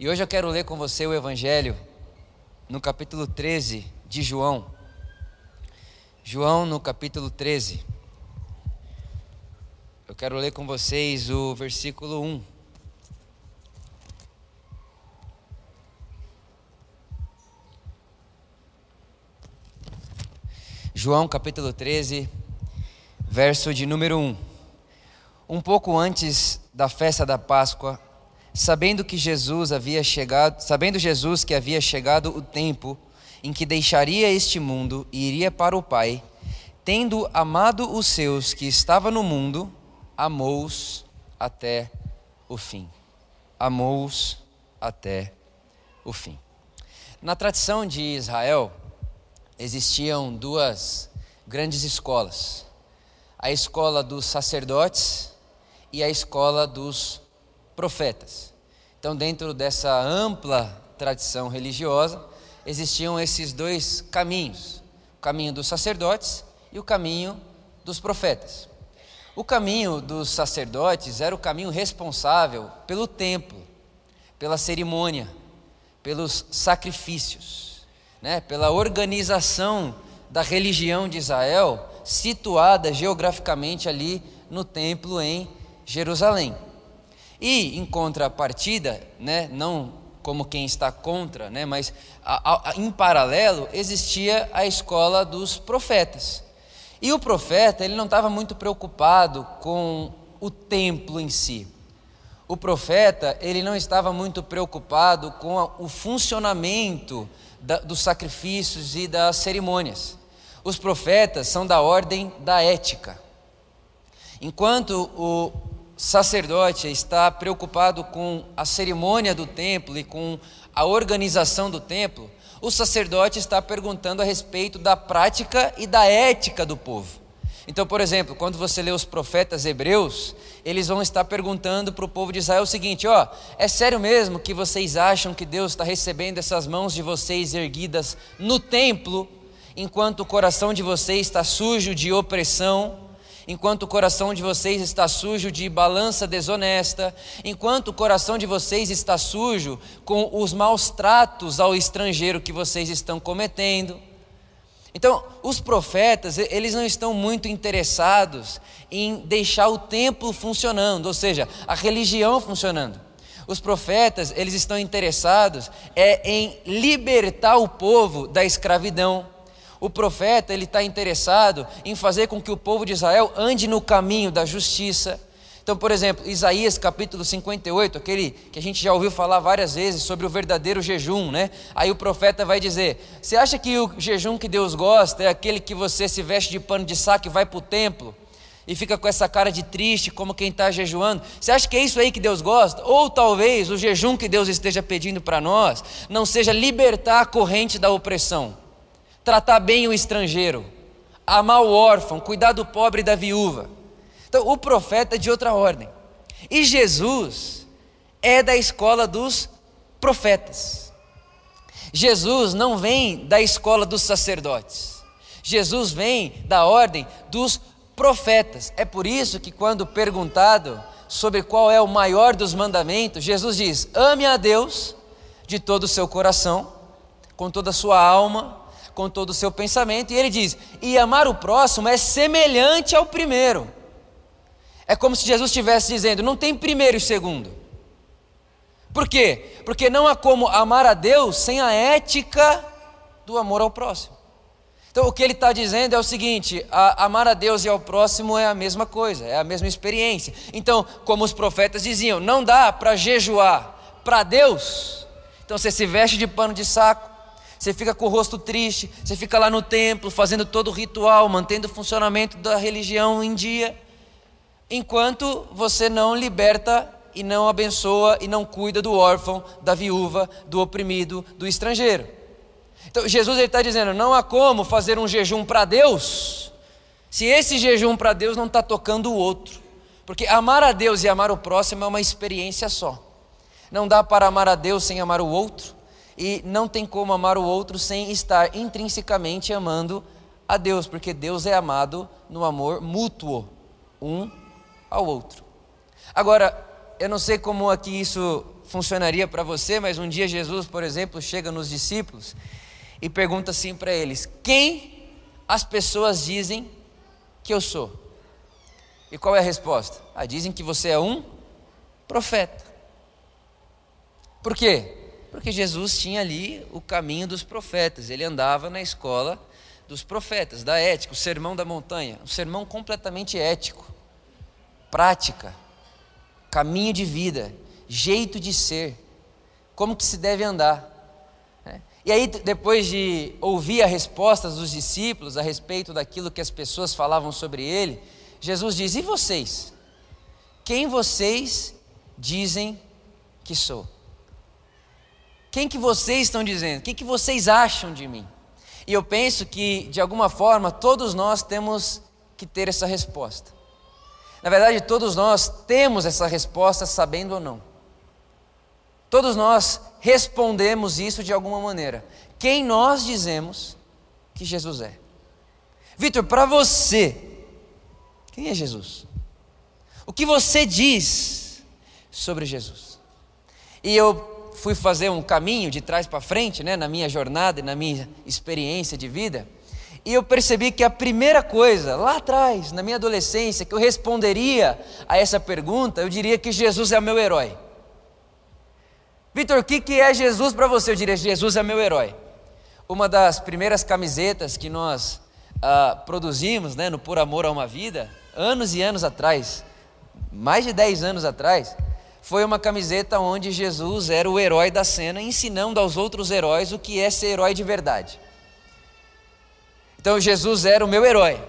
E hoje eu quero ler com você o Evangelho no capítulo 13 de João. João, no capítulo 13. Eu quero ler com vocês o versículo 1. João capítulo 13, verso de número 1. Um pouco antes da festa da Páscoa, sabendo que Jesus havia chegado, sabendo Jesus que havia chegado o tempo em que deixaria este mundo e iria para o Pai, tendo amado os seus que estavam no mundo, amou-os até o fim. Amou-os até o fim. Na tradição de Israel, existiam duas grandes escolas: a escola dos sacerdotes e a escola dos profetas. Então, dentro dessa ampla tradição religiosa, existiam esses dois caminhos: o caminho dos sacerdotes e o caminho dos profetas. O caminho dos sacerdotes era o caminho responsável pelo templo, pela cerimônia, pelos sacrifícios, né? pela organização da religião de Israel, situada geograficamente ali no templo em Jerusalém. E em contrapartida, né, não como quem está contra, né, mas a, a, em paralelo existia a escola dos profetas. E o profeta ele não estava muito preocupado com o templo em si. O profeta ele não estava muito preocupado com a, o funcionamento da, dos sacrifícios e das cerimônias. Os profetas são da ordem da ética. Enquanto o sacerdote está preocupado com a cerimônia do templo e com a organização do templo, o sacerdote está perguntando a respeito da prática e da ética do povo. Então, por exemplo, quando você lê os profetas hebreus, eles vão estar perguntando para o povo de Israel o seguinte: ó, é sério mesmo que vocês acham que Deus está recebendo essas mãos de vocês erguidas no templo, enquanto o coração de vocês está sujo de opressão? Enquanto o coração de vocês está sujo de balança desonesta, enquanto o coração de vocês está sujo com os maus tratos ao estrangeiro que vocês estão cometendo. Então, os profetas, eles não estão muito interessados em deixar o templo funcionando, ou seja, a religião funcionando. Os profetas, eles estão interessados é em libertar o povo da escravidão o profeta ele está interessado em fazer com que o povo de Israel ande no caminho da justiça. Então, por exemplo, Isaías capítulo 58, aquele que a gente já ouviu falar várias vezes sobre o verdadeiro jejum, né? Aí o profeta vai dizer: Você acha que o jejum que Deus gosta é aquele que você se veste de pano de saco e vai para o templo? e fica com essa cara de triste, como quem está jejuando. Você acha que é isso aí que Deus gosta? Ou talvez o jejum que Deus esteja pedindo para nós não seja libertar a corrente da opressão, tratar bem o estrangeiro, amar o órfão, cuidar do pobre e da viúva. Então, o profeta é de outra ordem. E Jesus é da escola dos profetas. Jesus não vem da escola dos sacerdotes. Jesus vem da ordem dos profetas. É por isso que, quando perguntado sobre qual é o maior dos mandamentos, Jesus diz: ame a Deus de todo o seu coração, com toda a sua alma, com todo o seu pensamento, e ele diz: e amar o próximo é semelhante ao primeiro. É como se Jesus estivesse dizendo: não tem primeiro e segundo. Por quê? Porque não há como amar a Deus sem a ética do amor ao próximo. Então, o que ele está dizendo é o seguinte: a, amar a Deus e ao próximo é a mesma coisa, é a mesma experiência. Então, como os profetas diziam, não dá para jejuar para Deus. Então, você se veste de pano de saco, você fica com o rosto triste, você fica lá no templo fazendo todo o ritual, mantendo o funcionamento da religião em dia, enquanto você não liberta e não abençoa e não cuida do órfão, da viúva, do oprimido, do estrangeiro. Então Jesus está dizendo: não há como fazer um jejum para Deus, se esse jejum para Deus não está tocando o outro, porque amar a Deus e amar o próximo é uma experiência só. Não dá para amar a Deus sem amar o outro, e não tem como amar o outro sem estar intrinsecamente amando a Deus, porque Deus é amado no amor mútuo, um ao outro. Agora, eu não sei como aqui isso funcionaria para você, mas um dia Jesus, por exemplo, chega nos discípulos e pergunta assim para eles: Quem as pessoas dizem que eu sou? E qual é a resposta? Ah, dizem que você é um profeta. Por quê? Porque Jesus tinha ali o caminho dos profetas, ele andava na escola dos profetas, da ética, o sermão da montanha, um sermão completamente ético, prática, caminho de vida, jeito de ser, como que se deve andar. Né? E aí, depois de ouvir as respostas dos discípulos a respeito daquilo que as pessoas falavam sobre ele, Jesus diz: E vocês? Quem vocês dizem que sou? Quem que vocês estão dizendo? Quem que vocês acham de mim? E eu penso que, de alguma forma, todos nós temos que ter essa resposta. Na verdade, todos nós temos essa resposta, sabendo ou não. Todos nós respondemos isso de alguma maneira. Quem nós dizemos que Jesus é? Vitor, para você, quem é Jesus? O que você diz sobre Jesus? E eu fui fazer um caminho de trás para frente, né, na minha jornada e na minha experiência de vida, e eu percebi que a primeira coisa, lá atrás, na minha adolescência, que eu responderia a essa pergunta, eu diria que Jesus é meu herói. Vitor, o que, que é Jesus para você? Eu diria: Jesus é meu herói. Uma das primeiras camisetas que nós ah, produzimos, né, no Por Amor a uma Vida, anos e anos atrás, mais de 10 anos atrás, foi uma camiseta onde Jesus era o herói da cena, ensinando aos outros heróis o que é ser herói de verdade. Então Jesus era o meu herói.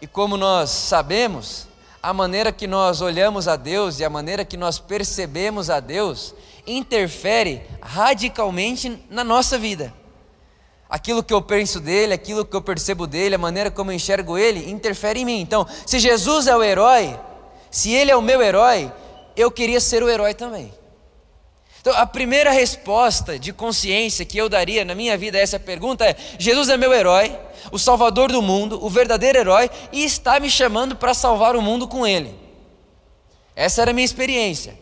E como nós sabemos, a maneira que nós olhamos a Deus e a maneira que nós percebemos a Deus interfere radicalmente na nossa vida. Aquilo que eu penso dele, aquilo que eu percebo dele, a maneira como eu enxergo ele, interfere em mim. Então, se Jesus é o herói, se ele é o meu herói, eu queria ser o herói também. Então, a primeira resposta de consciência que eu daria na minha vida a essa pergunta é: Jesus é meu herói, o salvador do mundo, o verdadeiro herói, e está me chamando para salvar o mundo com ele. Essa era a minha experiência.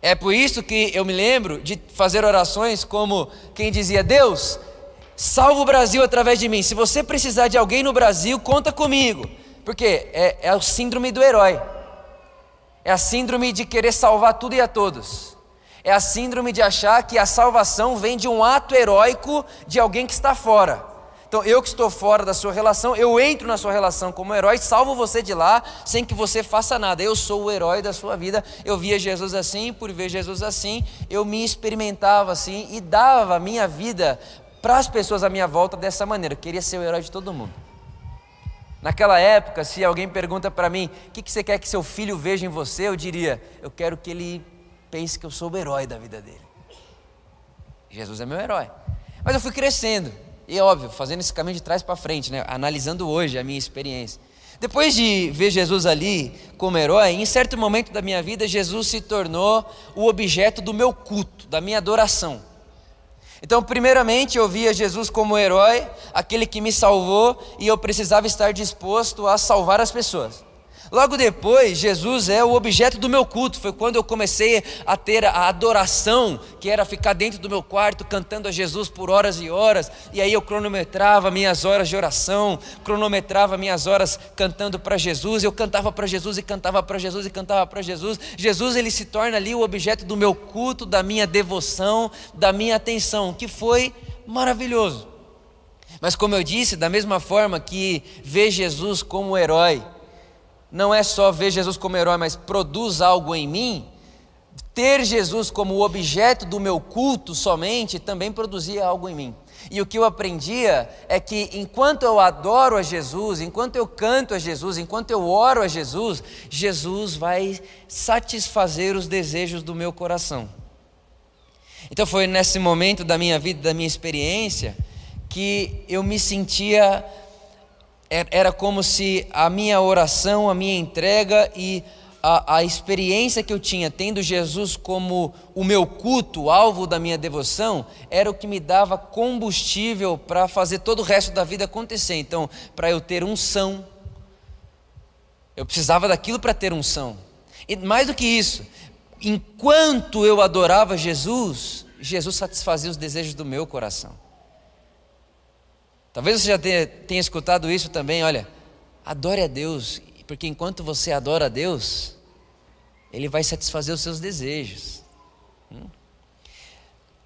É por isso que eu me lembro de fazer orações como quem dizia: Deus, salva o Brasil através de mim. Se você precisar de alguém no Brasil, conta comigo. Porque é, é o síndrome do herói. É a síndrome de querer salvar tudo e a todos. É a síndrome de achar que a salvação vem de um ato heróico de alguém que está fora. Então, eu que estou fora da sua relação, eu entro na sua relação como herói, salvo você de lá, sem que você faça nada. Eu sou o herói da sua vida. Eu via Jesus assim, por ver Jesus assim, eu me experimentava assim e dava a minha vida para as pessoas à minha volta dessa maneira. Eu queria ser o herói de todo mundo. Naquela época, se alguém pergunta para mim, o que, que você quer que seu filho veja em você, eu diria, eu quero que ele pense que eu sou o herói da vida dele. Jesus é meu herói. Mas eu fui crescendo, e é óbvio, fazendo esse caminho de trás para frente, né? analisando hoje a minha experiência. Depois de ver Jesus ali como herói, em certo momento da minha vida, Jesus se tornou o objeto do meu culto, da minha adoração. Então, primeiramente, eu via Jesus como herói, aquele que me salvou, e eu precisava estar disposto a salvar as pessoas. Logo depois, Jesus é o objeto do meu culto. Foi quando eu comecei a ter a adoração, que era ficar dentro do meu quarto cantando a Jesus por horas e horas. E aí eu cronometrava minhas horas de oração, cronometrava minhas horas cantando para Jesus. Eu cantava para Jesus e cantava para Jesus e cantava para Jesus. Jesus ele se torna ali o objeto do meu culto, da minha devoção, da minha atenção, que foi maravilhoso. Mas como eu disse, da mesma forma que ver Jesus como herói não é só ver Jesus como herói, mas produz algo em mim, ter Jesus como objeto do meu culto somente também produzia algo em mim. E o que eu aprendia é que enquanto eu adoro a Jesus, enquanto eu canto a Jesus, enquanto eu oro a Jesus, Jesus vai satisfazer os desejos do meu coração. Então foi nesse momento da minha vida, da minha experiência, que eu me sentia era como se a minha oração, a minha entrega e a, a, experiência que eu tinha tendo Jesus como o meu culto, o alvo da minha devoção, era o que me dava combustível para fazer todo o resto da vida acontecer. Então, para eu ter unção, eu precisava daquilo para ter unção. E mais do que isso, enquanto eu adorava Jesus, Jesus satisfazia os desejos do meu coração. Talvez você já tenha, tenha escutado isso também, olha, adore a Deus, porque enquanto você adora a Deus, Ele vai satisfazer os seus desejos. Hum?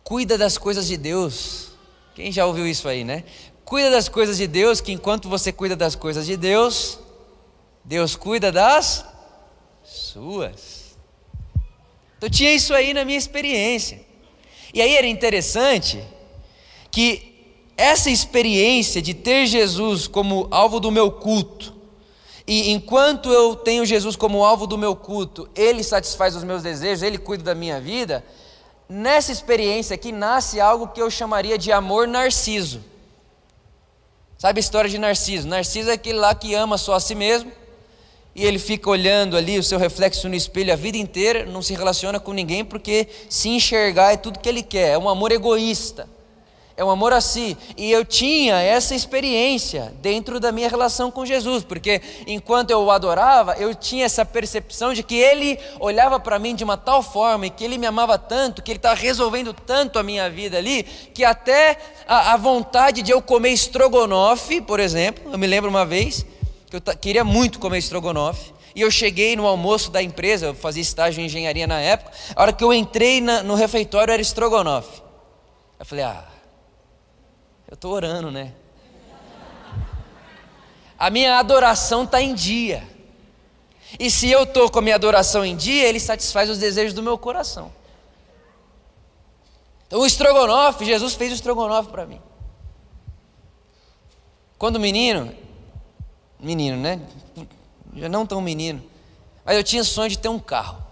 Cuida das coisas de Deus. Quem já ouviu isso aí, né? Cuida das coisas de Deus, que enquanto você cuida das coisas de Deus, Deus cuida das suas. Então tinha isso aí na minha experiência. E aí era interessante que essa experiência de ter Jesus como alvo do meu culto, e enquanto eu tenho Jesus como alvo do meu culto, Ele satisfaz os meus desejos, Ele cuida da minha vida, nessa experiência aqui nasce algo que eu chamaria de amor narciso. Sabe a história de Narciso? Narciso é aquele lá que ama só a si mesmo, e ele fica olhando ali o seu reflexo no espelho a vida inteira, não se relaciona com ninguém, porque se enxergar é tudo que ele quer, é um amor egoísta é um amor a si. E eu tinha essa experiência dentro da minha relação com Jesus, porque enquanto eu o adorava, eu tinha essa percepção de que ele olhava para mim de uma tal forma e que ele me amava tanto, que ele estava resolvendo tanto a minha vida ali, que até a, a vontade de eu comer estrogonofe, por exemplo, eu me lembro uma vez que eu queria muito comer estrogonofe. E eu cheguei no almoço da empresa, eu fazia estágio em engenharia na época. A hora que eu entrei na, no refeitório era estrogonofe. Eu falei, ah, eu estou orando, né? A minha adoração está em dia. E se eu estou com a minha adoração em dia, ele satisfaz os desejos do meu coração. Então o estrogonofe, Jesus fez o estrogonofe para mim. Quando menino, menino, né? Já não tão menino, mas eu tinha sonho de ter um carro.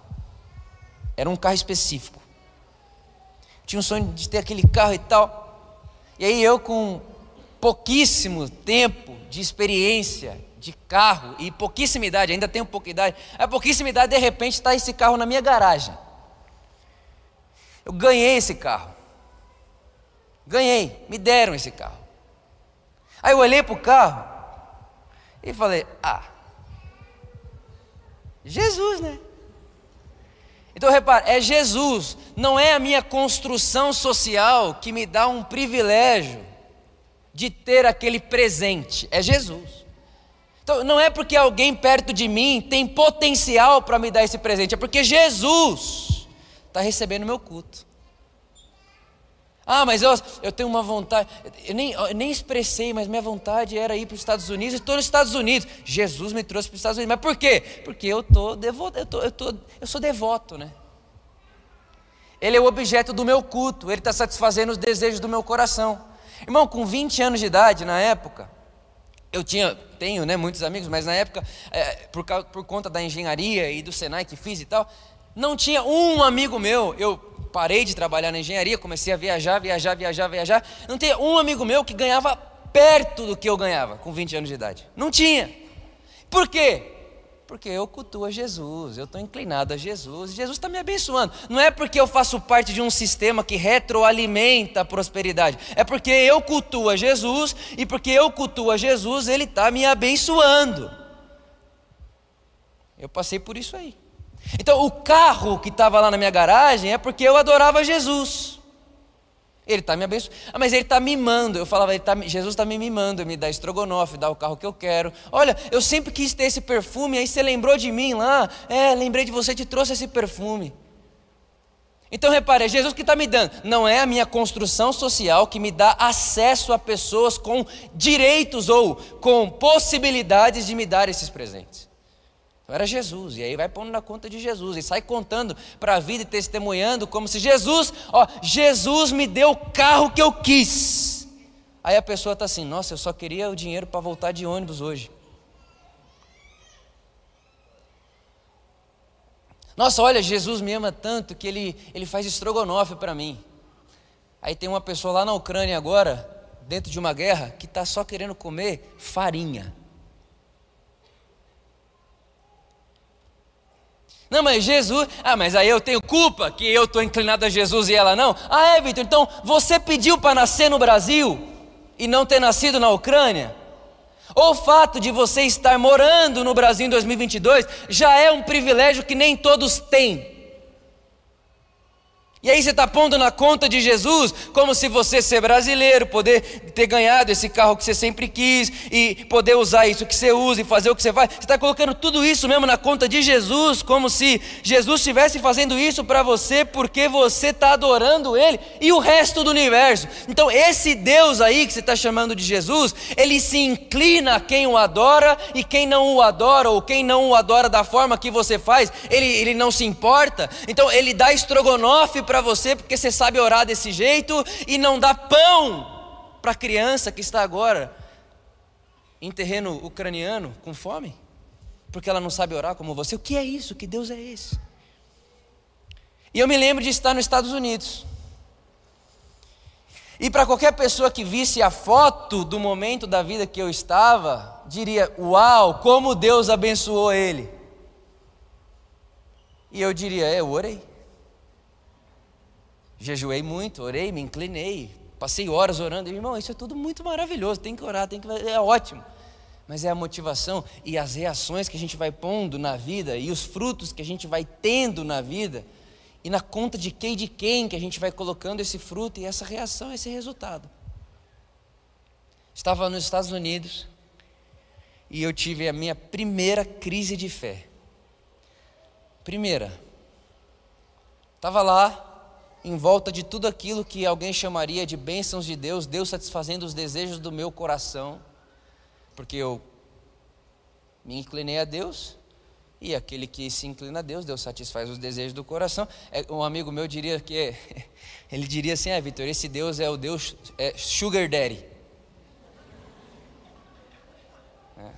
Era um carro específico. tinha um sonho de ter aquele carro e tal. E aí eu com pouquíssimo tempo de experiência de carro e pouquíssima idade, ainda tenho pouca idade, a pouquíssima idade de repente está esse carro na minha garagem. Eu ganhei esse carro. Ganhei, me deram esse carro. Aí eu olhei para o carro e falei: Ah, Jesus, né? Então repare, é Jesus, não é a minha construção social que me dá um privilégio de ter aquele presente, é Jesus. Então não é porque alguém perto de mim tem potencial para me dar esse presente, é porque Jesus está recebendo meu culto. Ah, mas eu, eu tenho uma vontade, eu nem, eu nem expressei, mas minha vontade era ir para os Estados Unidos, e estou nos Estados Unidos. Jesus me trouxe para os Estados Unidos, mas por quê? Porque eu, tô devoto, eu, tô, eu, tô, eu sou devoto, né? Ele é o objeto do meu culto, ele está satisfazendo os desejos do meu coração. Irmão, com 20 anos de idade, na época, eu tinha, tenho né, muitos amigos, mas na época, é, por, por conta da engenharia e do Senai que fiz e tal, não tinha um amigo meu, eu parei de trabalhar na engenharia, comecei a viajar, viajar, viajar, viajar. Não tinha um amigo meu que ganhava perto do que eu ganhava com 20 anos de idade. Não tinha. Por quê? Porque eu cultuo a Jesus, eu estou inclinado a Jesus, Jesus está me abençoando. Não é porque eu faço parte de um sistema que retroalimenta a prosperidade, é porque eu cultuo a Jesus e porque eu cultuo a Jesus, Ele está me abençoando. Eu passei por isso aí. Então, o carro que estava lá na minha garagem é porque eu adorava Jesus. Ele está me abençoando. Ah, mas ele está mimando. Eu falava, tá, Jesus está me mimando, me dá estrogonofe, dá o carro que eu quero. Olha, eu sempre quis ter esse perfume, aí você lembrou de mim lá. É, lembrei de você, te trouxe esse perfume. Então repare, é Jesus que está me dando. Não é a minha construção social que me dá acesso a pessoas com direitos ou com possibilidades de me dar esses presentes. Então era Jesus, e aí vai pondo na conta de Jesus, e sai contando para a vida e testemunhando como se Jesus, ó, Jesus me deu o carro que eu quis. Aí a pessoa está assim, nossa, eu só queria o dinheiro para voltar de ônibus hoje. Nossa, olha, Jesus me ama tanto que ele, ele faz estrogonofe para mim. Aí tem uma pessoa lá na Ucrânia agora, dentro de uma guerra, que está só querendo comer farinha. Não, mas Jesus, ah, mas aí eu tenho culpa que eu estou inclinado a Jesus e ela não. Ah, é, Vitor, então você pediu para nascer no Brasil e não ter nascido na Ucrânia? Ou o fato de você estar morando no Brasil em 2022 já é um privilégio que nem todos têm. E aí você está pondo na conta de Jesus como se você ser brasileiro, poder ter ganhado esse carro que você sempre quis e poder usar isso que você usa e fazer o que você faz. Você está colocando tudo isso mesmo na conta de Jesus, como se Jesus estivesse fazendo isso para você porque você está adorando Ele e o resto do universo. Então esse Deus aí que você está chamando de Jesus, ele se inclina a quem o adora e quem não o adora ou quem não o adora da forma que você faz, ele, ele não se importa. Então ele dá estrogonofe para para você porque você sabe orar desse jeito e não dá pão para a criança que está agora em terreno ucraniano com fome, porque ela não sabe orar como você. O que é isso? Que Deus é esse? E eu me lembro de estar nos Estados Unidos. E para qualquer pessoa que visse a foto do momento da vida que eu estava, diria: Uau, como Deus abençoou ele. E eu diria: é, Eu orei. Jejuei muito, orei, me inclinei, passei horas orando. Irmão, isso é tudo muito maravilhoso, tem que orar, tem que é ótimo. Mas é a motivação e as reações que a gente vai pondo na vida e os frutos que a gente vai tendo na vida e na conta de quem de quem que a gente vai colocando esse fruto e essa reação, esse resultado. Estava nos Estados Unidos e eu tive a minha primeira crise de fé. Primeira. Estava lá, em volta de tudo aquilo que alguém chamaria de bênçãos de Deus, Deus satisfazendo os desejos do meu coração, porque eu me inclinei a Deus, e aquele que se inclina a Deus, Deus satisfaz os desejos do coração. É, um amigo meu diria que, ele diria assim: é, Vitor, esse Deus é o Deus é Sugar Daddy. É.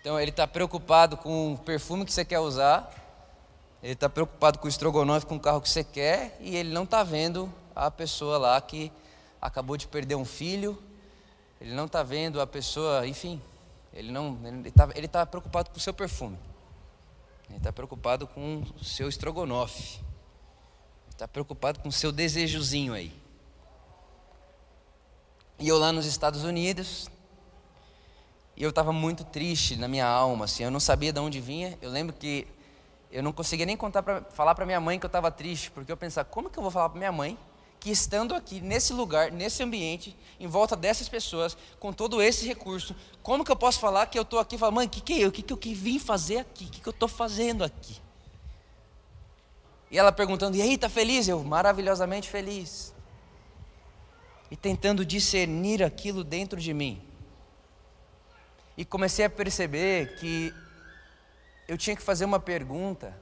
Então ele está preocupado com o perfume que você quer usar, ele está preocupado com o estrogonofe, com o carro que você quer, e ele não está vendo a pessoa lá que acabou de perder um filho, ele não está vendo a pessoa, enfim, ele não, ele está ele tá preocupado com o seu perfume, ele está preocupado com o seu estrogonofe, ele está preocupado com o seu desejozinho aí. E eu lá nos Estados Unidos, e eu estava muito triste na minha alma, assim, eu não sabia de onde vinha. Eu lembro que eu não conseguia nem contar pra, falar para minha mãe que eu estava triste, porque eu pensava, como que eu vou falar para minha mãe que estando aqui, nesse lugar, nesse ambiente, em volta dessas pessoas, com todo esse recurso, como que eu posso falar que eu estou aqui e falar, mãe, o que, que é eu? O que, que eu que vim fazer aqui? O que, que eu estou fazendo aqui? E ela perguntando, e aí, está feliz? Eu, maravilhosamente feliz. E tentando discernir aquilo dentro de mim. E comecei a perceber que eu tinha que fazer uma pergunta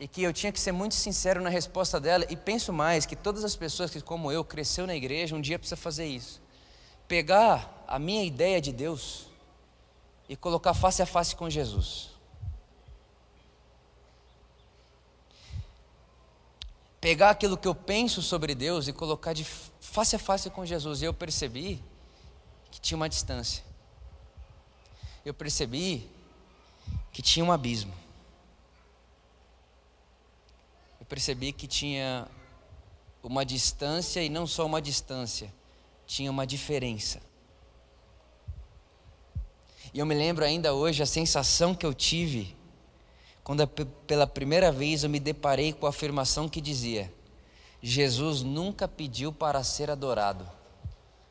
e que eu tinha que ser muito sincero na resposta dela e penso mais que todas as pessoas que como eu cresceu na igreja um dia precisa fazer isso. Pegar a minha ideia de Deus e colocar face a face com Jesus. Pegar aquilo que eu penso sobre Deus e colocar de face a face com Jesus. E eu percebi que tinha uma distância. Eu percebi que tinha um abismo. Eu percebi que tinha uma distância e não só uma distância, tinha uma diferença. E eu me lembro ainda hoje a sensação que eu tive quando pela primeira vez eu me deparei com a afirmação que dizia: Jesus nunca pediu para ser adorado,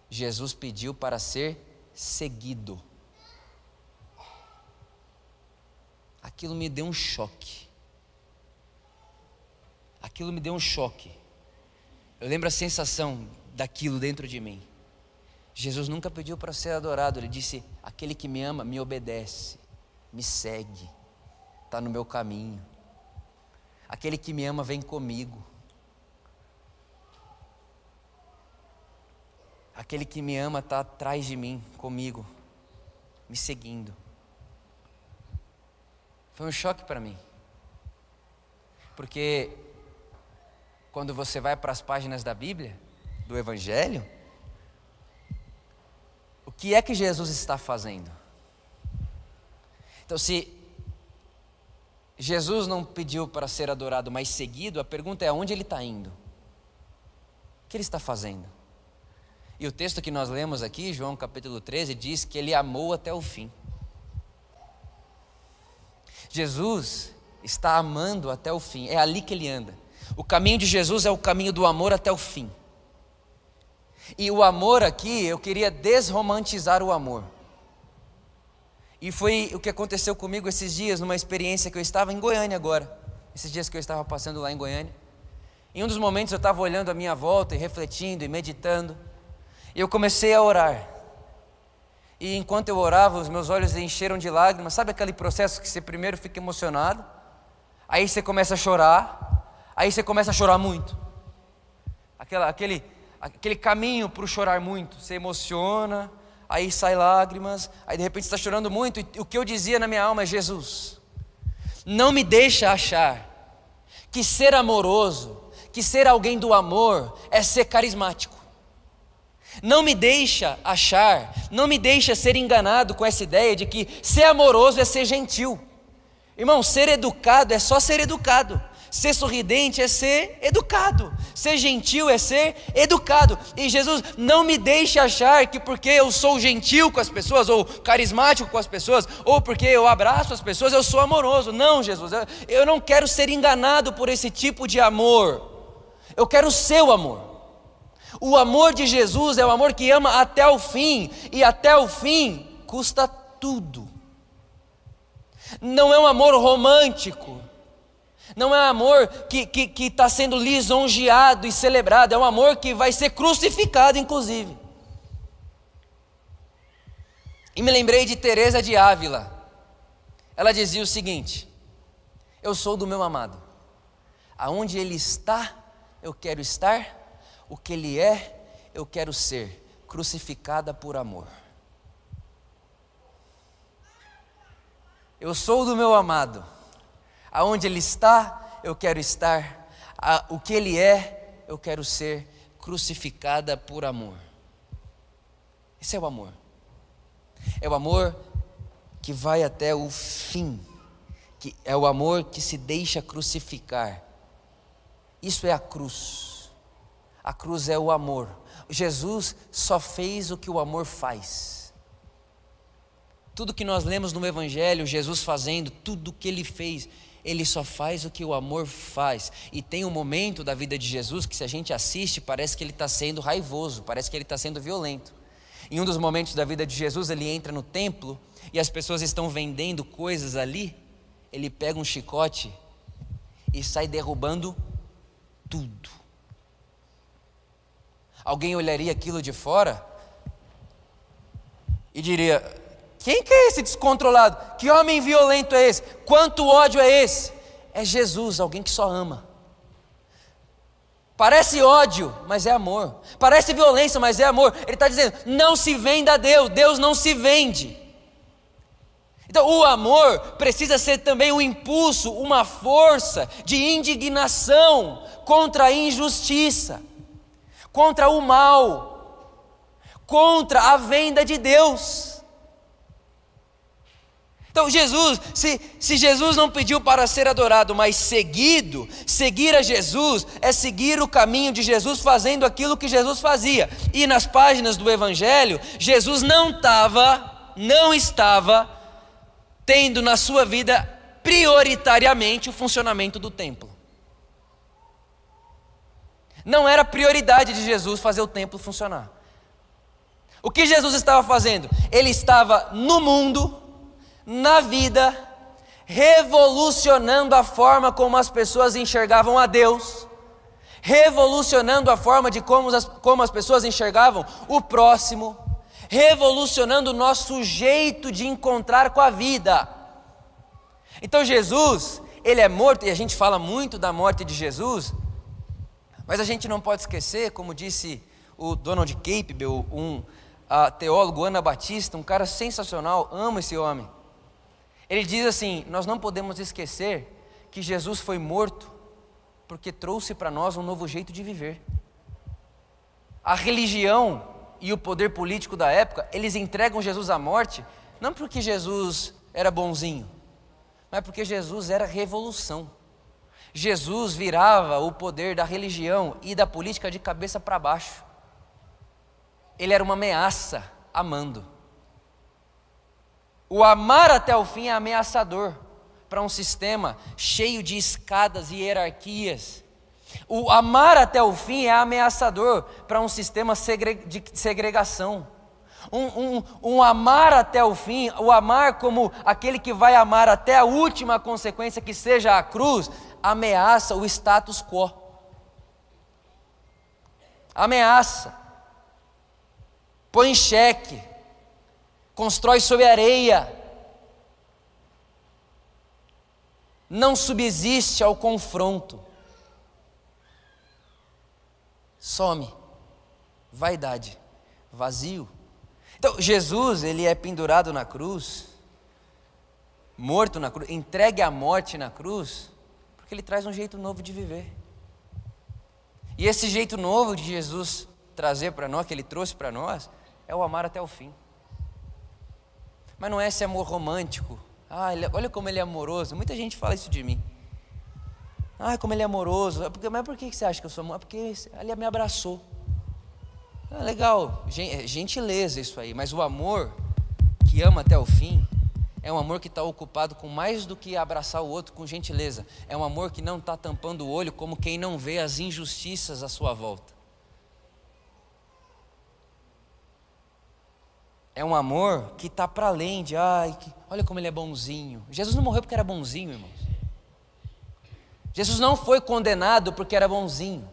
Jesus pediu para ser seguido. Aquilo me deu um choque. Aquilo me deu um choque. Eu lembro a sensação daquilo dentro de mim. Jesus nunca pediu para ser adorado, ele disse: Aquele que me ama me obedece, me segue, está no meu caminho. Aquele que me ama vem comigo. Aquele que me ama está atrás de mim, comigo, me seguindo. Foi um choque para mim. Porque quando você vai para as páginas da Bíblia, do Evangelho, o que é que Jesus está fazendo? Então, se Jesus não pediu para ser adorado, mas seguido, a pergunta é aonde ele está indo? O que ele está fazendo? E o texto que nós lemos aqui, João capítulo 13, diz que ele amou até o fim. Jesus está amando até o fim, é ali que ele anda. O caminho de Jesus é o caminho do amor até o fim. E o amor aqui, eu queria desromantizar o amor. E foi o que aconteceu comigo esses dias, numa experiência que eu estava em Goiânia agora. Esses dias que eu estava passando lá em Goiânia. Em um dos momentos eu estava olhando a minha volta e refletindo e meditando. E eu comecei a orar. E enquanto eu orava, os meus olhos encheram de lágrimas. Sabe aquele processo que você primeiro fica emocionado, aí você começa a chorar, aí você começa a chorar muito. Aquela, aquele, aquele caminho para o chorar muito. Você emociona, aí sai lágrimas, aí de repente está chorando muito. E o que eu dizia na minha alma é: Jesus, não me deixa achar que ser amoroso, que ser alguém do amor é ser carismático. Não me deixa achar, não me deixa ser enganado com essa ideia de que ser amoroso é ser gentil. Irmão, ser educado é só ser educado. Ser sorridente é ser educado. Ser gentil é ser educado. E Jesus não me deixe achar que porque eu sou gentil com as pessoas, ou carismático com as pessoas, ou porque eu abraço as pessoas, eu sou amoroso. Não, Jesus, eu não quero ser enganado por esse tipo de amor. Eu quero o seu amor. O amor de Jesus é o amor que ama até o fim, e até o fim custa tudo. Não é um amor romântico, não é um amor que está tá sendo lisonjeado e celebrado, é um amor que vai ser crucificado, inclusive. E me lembrei de Teresa de Ávila. Ela dizia o seguinte: Eu sou do meu amado. Aonde ele está, eu quero estar. O que ele é, eu quero ser. Crucificada por amor. Eu sou do meu amado. Aonde Ele está, eu quero estar. O que Ele é, eu quero ser crucificada por amor. Esse é o amor. É o amor que vai até o fim. Que é o amor que se deixa crucificar. Isso é a cruz. A cruz é o amor. Jesus só fez o que o amor faz. Tudo que nós lemos no Evangelho, Jesus fazendo, tudo que ele fez, ele só faz o que o amor faz. E tem um momento da vida de Jesus que, se a gente assiste, parece que ele está sendo raivoso, parece que ele está sendo violento. Em um dos momentos da vida de Jesus, ele entra no templo e as pessoas estão vendendo coisas ali. Ele pega um chicote e sai derrubando tudo. Alguém olharia aquilo de fora e diria: quem que é esse descontrolado? Que homem violento é esse? Quanto ódio é esse? É Jesus, alguém que só ama. Parece ódio, mas é amor. Parece violência, mas é amor. Ele está dizendo: não se venda a Deus, Deus não se vende. Então, o amor precisa ser também um impulso, uma força de indignação contra a injustiça, contra o mal, contra a venda de Deus. Então, Jesus, se, se Jesus não pediu para ser adorado, mas seguido, seguir a Jesus é seguir o caminho de Jesus fazendo aquilo que Jesus fazia. E nas páginas do Evangelho, Jesus não estava, não estava tendo na sua vida prioritariamente o funcionamento do templo. Não era prioridade de Jesus fazer o templo funcionar. O que Jesus estava fazendo? Ele estava no mundo na vida, revolucionando a forma como as pessoas enxergavam a Deus, revolucionando a forma de como as, como as pessoas enxergavam o próximo, revolucionando o nosso jeito de encontrar com a vida. Então Jesus, ele é morto, e a gente fala muito da morte de Jesus, mas a gente não pode esquecer, como disse o Donald Campbell, um uh, teólogo anabatista, um cara sensacional, amo esse homem. Ele diz assim: Nós não podemos esquecer que Jesus foi morto porque trouxe para nós um novo jeito de viver. A religião e o poder político da época, eles entregam Jesus à morte, não porque Jesus era bonzinho, mas porque Jesus era revolução. Jesus virava o poder da religião e da política de cabeça para baixo. Ele era uma ameaça amando. O amar até o fim é ameaçador para um sistema cheio de escadas e hierarquias. O amar até o fim é ameaçador para um sistema de segregação. Um, um, um, amar até o fim, o amar como aquele que vai amar até a última consequência, que seja a cruz, ameaça o status quo. Ameaça, põe em xeque, constrói sobre areia, não subsiste ao confronto, some, vaidade, vazio. Então, Jesus, ele é pendurado na cruz, morto na cruz, entregue à morte na cruz, porque ele traz um jeito novo de viver. E esse jeito novo de Jesus trazer para nós, que ele trouxe para nós, é o amar até o fim. Mas não é esse amor romântico. Ah, olha como ele é amoroso. Muita gente fala isso de mim. Ah, como ele é amoroso. Mas por que você acha que eu sou amoroso? Porque ele me abraçou. É legal, gentileza isso aí, mas o amor que ama até o fim é um amor que está ocupado com mais do que abraçar o outro com gentileza. É um amor que não está tampando o olho como quem não vê as injustiças à sua volta. É um amor que está para além de, ai, que, olha como ele é bonzinho. Jesus não morreu porque era bonzinho, irmãos. Jesus não foi condenado porque era bonzinho.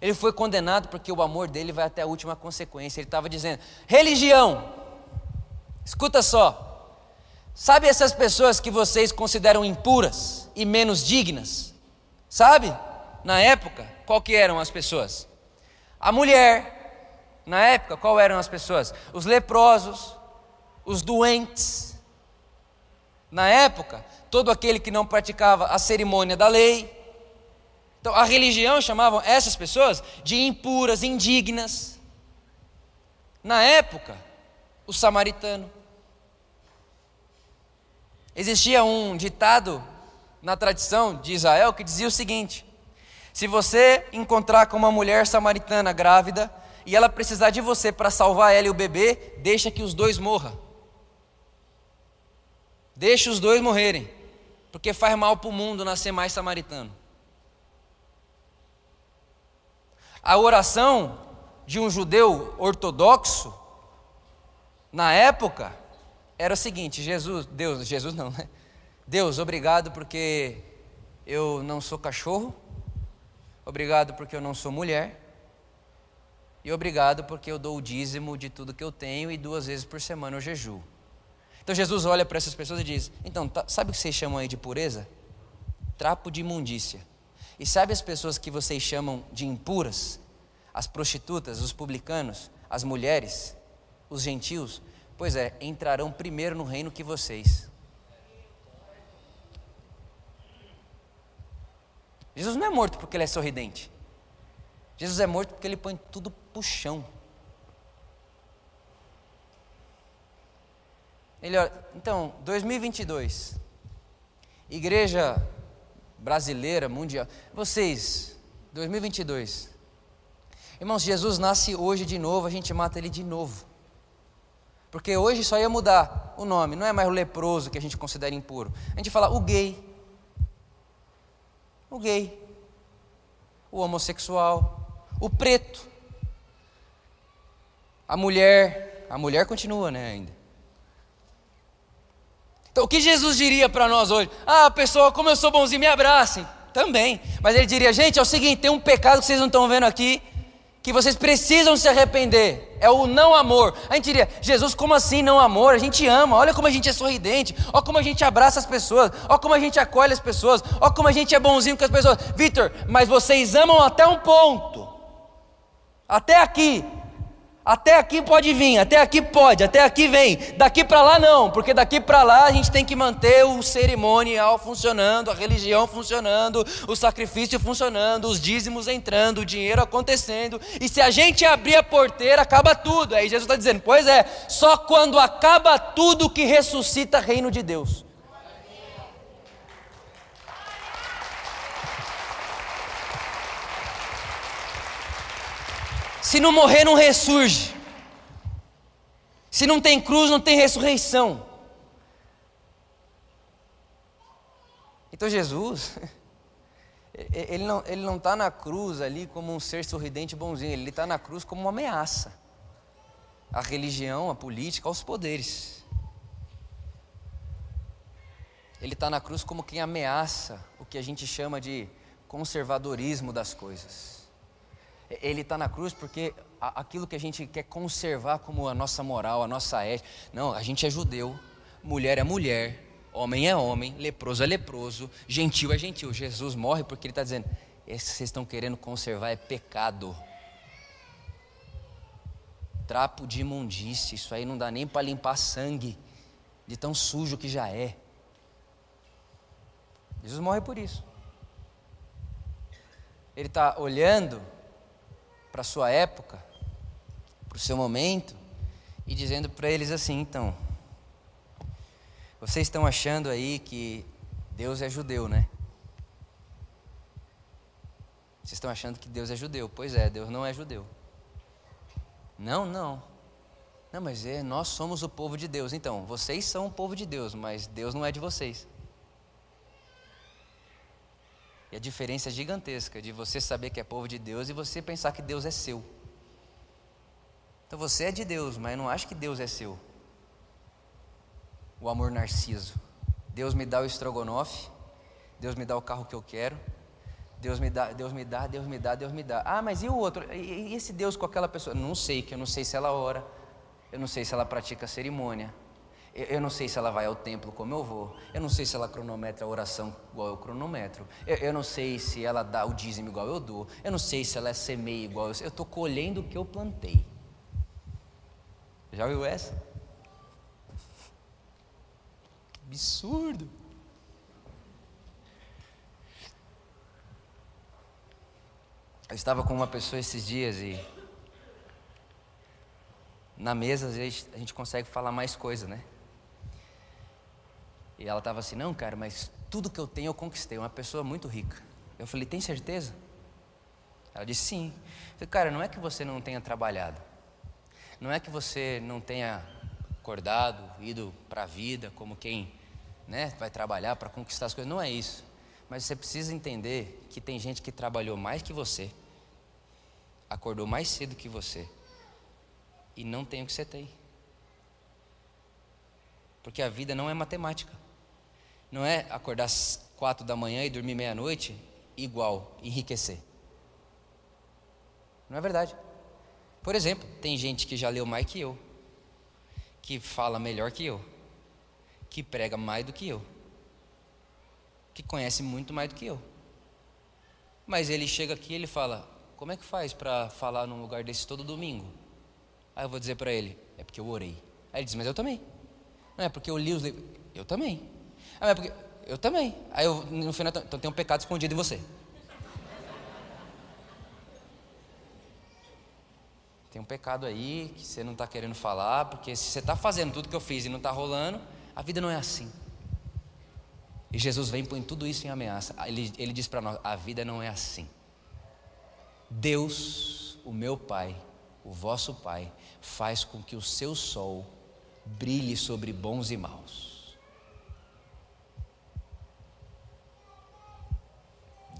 Ele foi condenado porque o amor dele vai até a última consequência. Ele estava dizendo: religião, escuta só. Sabe essas pessoas que vocês consideram impuras e menos dignas? Sabe? Na época, qual que eram as pessoas? A mulher. Na época, qual eram as pessoas? Os leprosos, os doentes. Na época, todo aquele que não praticava a cerimônia da lei, então, a religião chamavam essas pessoas de impuras, indignas. Na época, o samaritano. Existia um ditado na tradição de Israel que dizia o seguinte: se você encontrar com uma mulher samaritana grávida e ela precisar de você para salvar ela e o bebê, deixa que os dois morram. Deixa os dois morrerem, porque faz mal para o mundo nascer mais samaritano. A oração de um judeu ortodoxo, na época, era o seguinte: Jesus, Deus, Jesus não, né? Deus, obrigado porque eu não sou cachorro, obrigado porque eu não sou mulher, e obrigado porque eu dou o dízimo de tudo que eu tenho e duas vezes por semana eu jejuo. Então Jesus olha para essas pessoas e diz: Então, tá, sabe o que vocês chamam aí de pureza? Trapo de imundícia. E sabe as pessoas que vocês chamam de impuras? As prostitutas, os publicanos, as mulheres, os gentios? Pois é, entrarão primeiro no reino que vocês. Jesus não é morto porque ele é sorridente. Jesus é morto porque ele põe tudo pro chão. Ele, então, 2022, igreja brasileira, mundial. Vocês, 2022. Irmãos, Jesus nasce hoje de novo, a gente mata ele de novo. Porque hoje só ia mudar o nome, não é mais o leproso que a gente considera impuro. A gente fala o gay. O gay. O homossexual. O preto. A mulher. A mulher continua, né, ainda. Então, o que Jesus diria para nós hoje? Ah, pessoal, como eu sou bonzinho, me abracem. Também. Mas ele diria: gente, é o seguinte: tem um pecado que vocês não estão vendo aqui, que vocês precisam se arrepender. É o não amor. A gente diria: Jesus, como assim não amor? A gente ama. Olha como a gente é sorridente. Olha como a gente abraça as pessoas. Olha como a gente acolhe as pessoas. Olha como a gente é bonzinho com as pessoas. Vitor, mas vocês amam até um ponto. Até aqui. Até aqui pode vir, até aqui pode, até aqui vem. Daqui para lá não, porque daqui para lá a gente tem que manter o cerimonial funcionando, a religião funcionando, o sacrifício funcionando, os dízimos entrando, o dinheiro acontecendo. E se a gente abrir a porteira, acaba tudo. Aí Jesus está dizendo: pois é, só quando acaba tudo que ressuscita o reino de Deus. Se não morrer, não ressurge. Se não tem cruz, não tem ressurreição. Então Jesus, Ele não está ele não tá na cruz ali como um ser sorridente e bonzinho, ele está na cruz como uma ameaça à religião, à política, aos poderes. Ele está na cruz como quem ameaça o que a gente chama de conservadorismo das coisas. Ele está na cruz porque aquilo que a gente quer conservar como a nossa moral, a nossa ética. Não, a gente é judeu, mulher é mulher, homem é homem, leproso é leproso, gentil é gentil. Jesus morre porque ele está dizendo: esse que vocês estão querendo conservar é pecado. Trapo de imundície, isso aí não dá nem para limpar sangue, de tão sujo que já é. Jesus morre por isso. Ele está olhando para a sua época, para o seu momento, e dizendo para eles assim: então, vocês estão achando aí que Deus é judeu, né? Vocês estão achando que Deus é judeu. Pois é, Deus não é judeu. Não, não. Não, mas é, nós somos o povo de Deus. Então, vocês são o povo de Deus, mas Deus não é de vocês. E a diferença é gigantesca de você saber que é povo de Deus e você pensar que Deus é seu. Então você é de Deus, mas não acha que Deus é seu o amor narciso. Deus me dá o estrogonofe, Deus me dá o carro que eu quero, Deus me dá, Deus me dá, Deus me dá, Deus me dá. Ah, mas e o outro? E, esse Deus com aquela pessoa? Não sei, que eu não sei se ela ora, eu não sei se ela pratica cerimônia, eu, não sei se ela vai ao templo como eu vou, eu não sei se ela cronometra a oração igual eu cronometro, eu, eu não sei se ela dá o dízimo igual eu dou, eu não sei se ela é semeia igual eu. Eu estou colhendo o que eu plantei. Já viu essa? absurdo. Eu estava com uma pessoa esses dias e na mesa às vezes a gente consegue falar mais coisa, né? E ela estava assim, não, cara, mas tudo que eu tenho eu conquistei. Uma pessoa muito rica. Eu falei, tem certeza? Ela disse, sim. Eu falei, cara, não é que você não tenha trabalhado. Não é que você não tenha acordado, ido para a vida como quem né, vai trabalhar para conquistar as coisas. Não é isso. Mas você precisa entender que tem gente que trabalhou mais que você, acordou mais cedo que você, e não tem o que você tem. Porque a vida não é matemática. Não é acordar às quatro da manhã e dormir meia-noite igual, enriquecer. Não é verdade. Por exemplo, tem gente que já leu mais que eu, que fala melhor que eu, que prega mais do que eu, que conhece muito mais do que eu. Mas ele chega aqui e ele fala: Como é que faz para falar num lugar desse todo domingo? Aí eu vou dizer para ele: É porque eu orei. Aí ele diz: Mas eu também. Não é porque eu li os livros. Eu também. Ah, mas é porque. Eu também. Aí eu, no final, então tem um pecado escondido em você. Tem um pecado aí que você não está querendo falar, porque se você está fazendo tudo que eu fiz e não está rolando, a vida não é assim. E Jesus vem e põe tudo isso em ameaça. Ele, ele diz para nós: a vida não é assim. Deus, o meu Pai, o vosso Pai, faz com que o seu sol brilhe sobre bons e maus.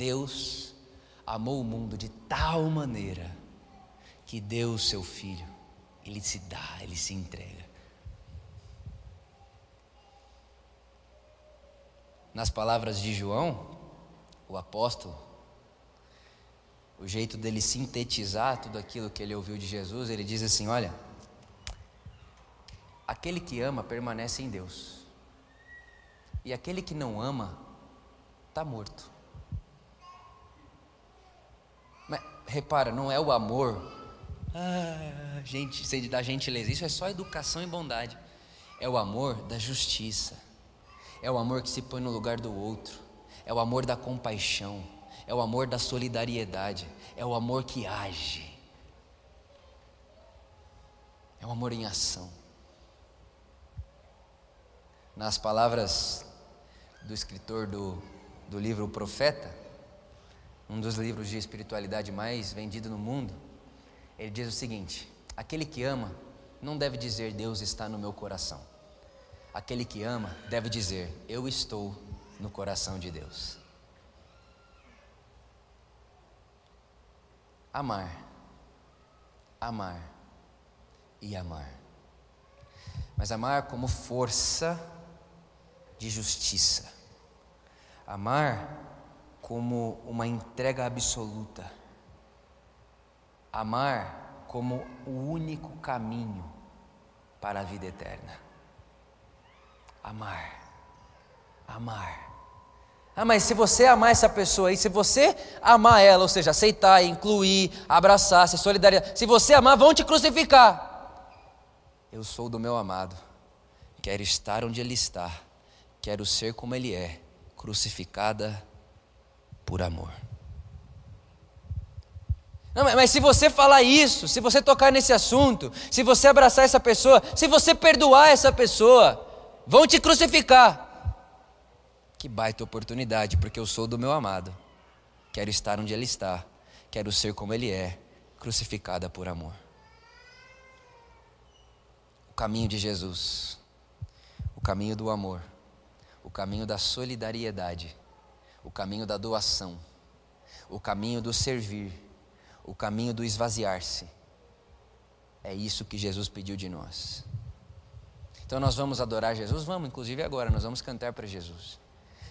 Deus amou o mundo de tal maneira que deu o seu filho. Ele se dá, ele se entrega. Nas palavras de João, o apóstolo, o jeito dele sintetizar tudo aquilo que ele ouviu de Jesus, ele diz assim: Olha, aquele que ama permanece em Deus, e aquele que não ama está morto. Mas repara, não é o amor, ah, gente, da gentileza, isso é só educação e bondade, é o amor da justiça. É o amor que se põe no lugar do outro, é o amor da compaixão, é o amor da solidariedade, é o amor que age, é o amor em ação. Nas palavras do escritor do, do livro O Profeta, um dos livros de espiritualidade mais vendido no mundo, ele diz o seguinte: aquele que ama não deve dizer Deus está no meu coração. Aquele que ama deve dizer: Eu estou no coração de Deus. amar, amar e amar. Mas amar como força de justiça. Amar como uma entrega absoluta. Amar como o único caminho para a vida eterna. Amar. Amar. Ah, mas se você amar essa pessoa aí, se você amar ela, ou seja, aceitar, incluir, abraçar, ser solidária, se você amar, vão te crucificar. Eu sou do meu amado, quero estar onde ele está, quero ser como ele é, crucificada por amor. Não, mas se você falar isso, se você tocar nesse assunto, se você abraçar essa pessoa, se você perdoar essa pessoa, vão te crucificar. Que baita oportunidade, porque eu sou do meu amado. Quero estar onde ele está, quero ser como ele é, crucificada por amor caminho de Jesus, o caminho do amor, o caminho da solidariedade, o caminho da doação, o caminho do servir, o caminho do esvaziar-se. É isso que Jesus pediu de nós. Então nós vamos adorar Jesus? Vamos, inclusive agora, nós vamos cantar para Jesus.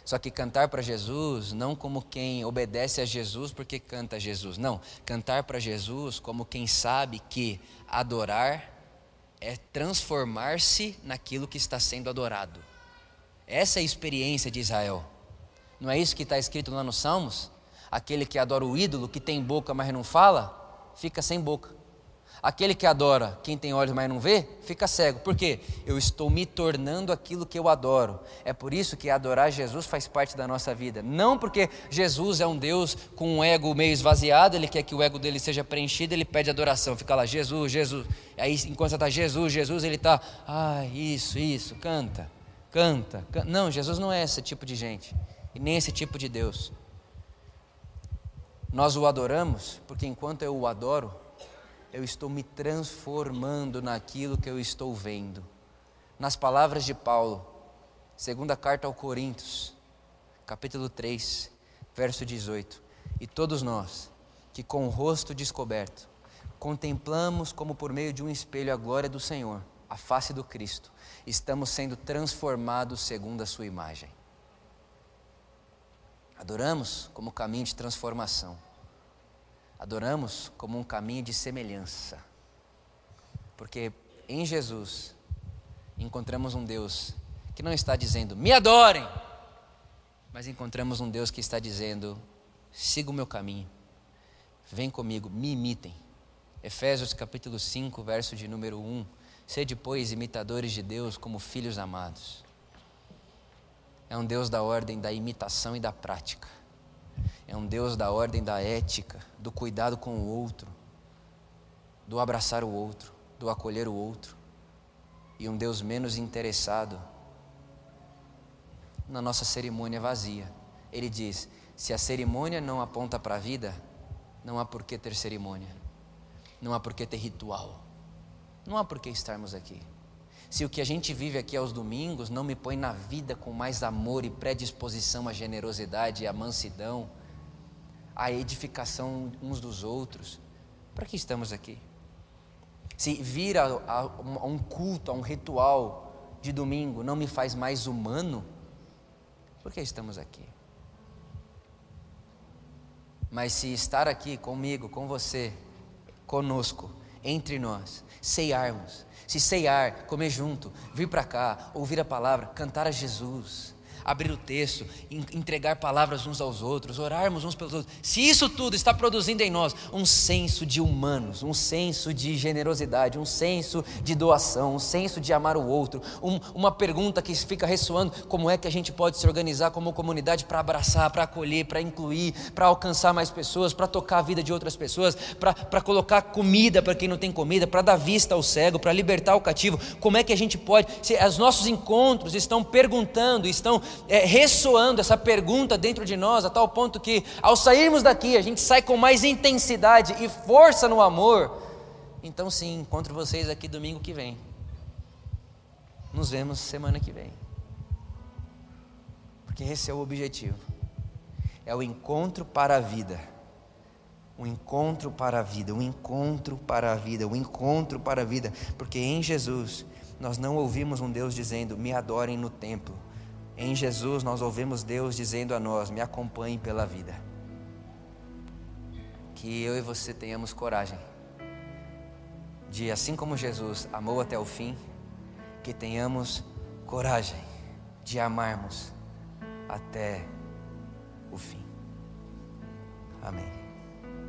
Só que cantar para Jesus não como quem obedece a Jesus porque canta Jesus. Não, cantar para Jesus como quem sabe que adorar é transformar-se naquilo que está sendo adorado. Essa é a experiência de Israel. Não é isso que está escrito lá nos Salmos? Aquele que adora o ídolo, que tem boca, mas não fala, fica sem boca. Aquele que adora quem tem olhos, mas não vê, fica cego. Por quê? Eu estou me tornando aquilo que eu adoro. É por isso que adorar Jesus faz parte da nossa vida. Não porque Jesus é um Deus com um ego meio esvaziado, ele quer que o ego dele seja preenchido, ele pede adoração. Fica lá, Jesus, Jesus. Aí enquanto está Jesus, Jesus, ele está, ah, isso, isso, canta, canta, canta. Não, Jesus não é esse tipo de gente. E nem esse tipo de Deus. Nós o adoramos porque enquanto eu o adoro, eu estou me transformando naquilo que eu estou vendo. Nas palavras de Paulo, segunda carta ao Coríntios, capítulo 3, verso 18. E todos nós, que com o rosto descoberto, contemplamos como por meio de um espelho a glória do Senhor, a face do Cristo, estamos sendo transformados segundo a sua imagem. Adoramos como caminho de transformação adoramos como um caminho de semelhança. Porque em Jesus encontramos um Deus que não está dizendo, me adorem, mas encontramos um Deus que está dizendo, siga o meu caminho, vem comigo, me imitem. Efésios capítulo 5, verso de número 1. Sede, pois, imitadores de Deus como filhos amados. É um Deus da ordem da imitação e da prática. É um Deus da ordem da ética, do cuidado com o outro, do abraçar o outro, do acolher o outro. E um Deus menos interessado na nossa cerimônia vazia. Ele diz: se a cerimônia não aponta para a vida, não há por que ter cerimônia, não há por que ter ritual, não há por que estarmos aqui. Se o que a gente vive aqui aos domingos não me põe na vida com mais amor e predisposição à generosidade à mansidão, a edificação uns dos outros. Para que estamos aqui? Se vir a, a, a um culto, a um ritual de domingo não me faz mais humano, por que estamos aqui? Mas se estar aqui comigo, com você, conosco, entre nós, ceiarmos, se ceiar, comer junto, vir para cá, ouvir a palavra, cantar a Jesus, abrir o texto, entregar palavras uns aos outros, orarmos uns pelos outros. Se isso tudo está produzindo em nós um senso de humanos, um senso de generosidade, um senso de doação, um senso de amar o outro, um, uma pergunta que fica ressoando: como é que a gente pode se organizar como comunidade para abraçar, para acolher, para incluir, para alcançar mais pessoas, para tocar a vida de outras pessoas, para colocar comida para quem não tem comida, para dar vista ao cego, para libertar o cativo? Como é que a gente pode? Se os nossos encontros estão perguntando, estão é, ressoando essa pergunta dentro de nós, a tal ponto que, ao sairmos daqui, a gente sai com mais intensidade e força no amor. Então, sim, encontro vocês aqui domingo que vem. Nos vemos semana que vem. Porque esse é o objetivo. É o encontro para a vida. um encontro para a vida, um encontro para a vida, um encontro para a vida, porque em Jesus nós não ouvimos um Deus dizendo: "Me adorem no templo". Em Jesus nós ouvimos Deus dizendo a nós: "Me acompanhem pela vida". Que eu e você tenhamos coragem de assim como Jesus amou até o fim, que tenhamos coragem de amarmos até o fim. Amém.